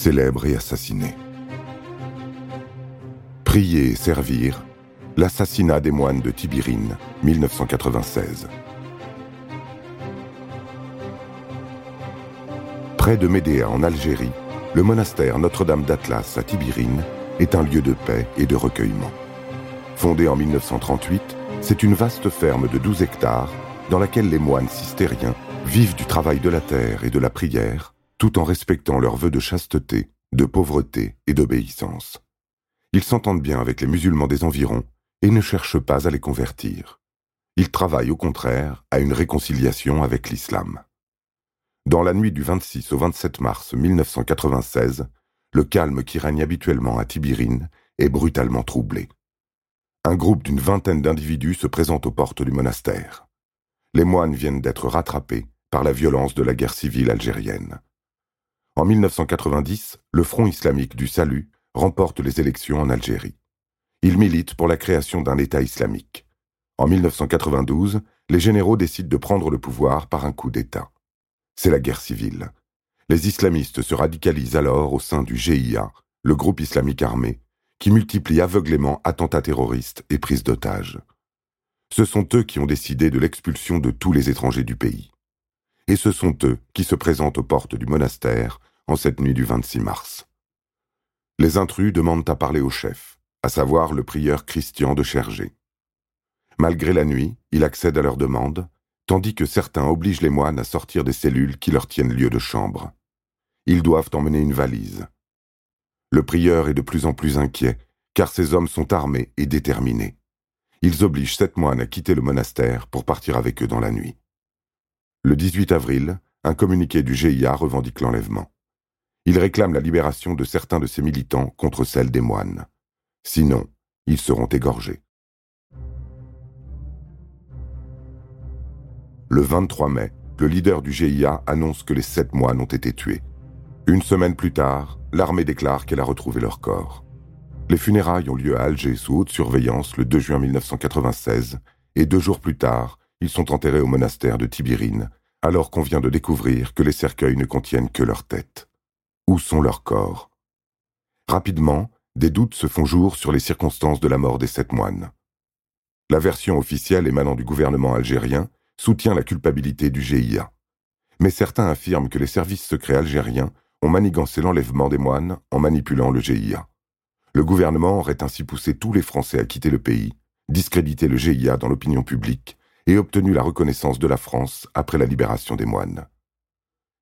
célèbre et assassiné. Prier et servir, l'assassinat des moines de Tibirine, 1996. Près de Médéa en Algérie, le monastère Notre-Dame d'Atlas à Tibirine est un lieu de paix et de recueillement. Fondé en 1938, c'est une vaste ferme de 12 hectares dans laquelle les moines cistériens vivent du travail de la terre et de la prière, tout en respectant leurs vœux de chasteté, de pauvreté et d'obéissance. Ils s'entendent bien avec les musulmans des environs et ne cherchent pas à les convertir. Ils travaillent au contraire à une réconciliation avec l'islam. Dans la nuit du 26 au 27 mars 1996, le calme qui règne habituellement à Tibirine est brutalement troublé. Un groupe d'une vingtaine d'individus se présente aux portes du monastère. Les moines viennent d'être rattrapés par la violence de la guerre civile algérienne. En 1990, le Front islamique du Salut remporte les élections en Algérie. Il milite pour la création d'un État islamique. En 1992, les généraux décident de prendre le pouvoir par un coup d'État. C'est la guerre civile. Les islamistes se radicalisent alors au sein du GIA, le groupe islamique armé, qui multiplie aveuglément attentats terroristes et prises d'otages. Ce sont eux qui ont décidé de l'expulsion de tous les étrangers du pays. Et ce sont eux qui se présentent aux portes du monastère en cette nuit du 26 mars. Les intrus demandent à parler au chef, à savoir le prieur Christian de Chergé. Malgré la nuit, il accède à leur demande, tandis que certains obligent les moines à sortir des cellules qui leur tiennent lieu de chambre. Ils doivent emmener une valise. Le prieur est de plus en plus inquiet, car ces hommes sont armés et déterminés. Ils obligent sept moines à quitter le monastère pour partir avec eux dans la nuit. Le 18 avril, un communiqué du GIA revendique l'enlèvement. Il réclame la libération de certains de ses militants contre celle des moines. Sinon, ils seront égorgés. Le 23 mai, le leader du GIA annonce que les sept moines ont été tués. Une semaine plus tard, l'armée déclare qu'elle a retrouvé leur corps. Les funérailles ont lieu à Alger sous haute surveillance le 2 juin 1996, et deux jours plus tard, ils sont enterrés au monastère de Tibirine, alors qu'on vient de découvrir que les cercueils ne contiennent que leur tête. Où sont leurs corps? Rapidement, des doutes se font jour sur les circonstances de la mort des sept moines. La version officielle émanant du gouvernement algérien soutient la culpabilité du GIA. Mais certains affirment que les services secrets algériens ont manigancé l'enlèvement des moines en manipulant le GIA. Le gouvernement aurait ainsi poussé tous les Français à quitter le pays, discrédité le GIA dans l'opinion publique et obtenu la reconnaissance de la France après la libération des moines.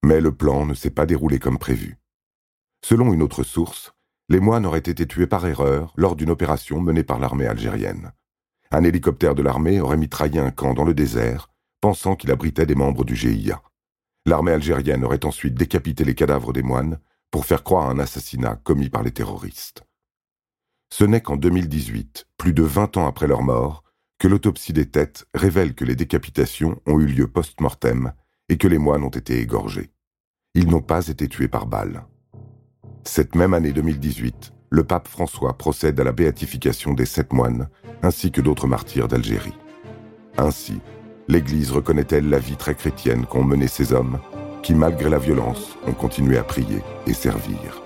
Mais le plan ne s'est pas déroulé comme prévu. Selon une autre source, les moines auraient été tués par erreur lors d'une opération menée par l'armée algérienne. Un hélicoptère de l'armée aurait mitraillé un camp dans le désert, pensant qu'il abritait des membres du GIA. L'armée algérienne aurait ensuite décapité les cadavres des moines pour faire croire à un assassinat commis par les terroristes. Ce n'est qu'en 2018, plus de 20 ans après leur mort, que l'autopsie des têtes révèle que les décapitations ont eu lieu post-mortem et que les moines ont été égorgés. Ils n'ont pas été tués par balles. Cette même année 2018, le pape François procède à la béatification des sept moines, ainsi que d'autres martyrs d'Algérie. Ainsi, l'Église reconnaît-elle la vie très chrétienne qu'ont menée ces hommes, qui, malgré la violence, ont continué à prier et servir.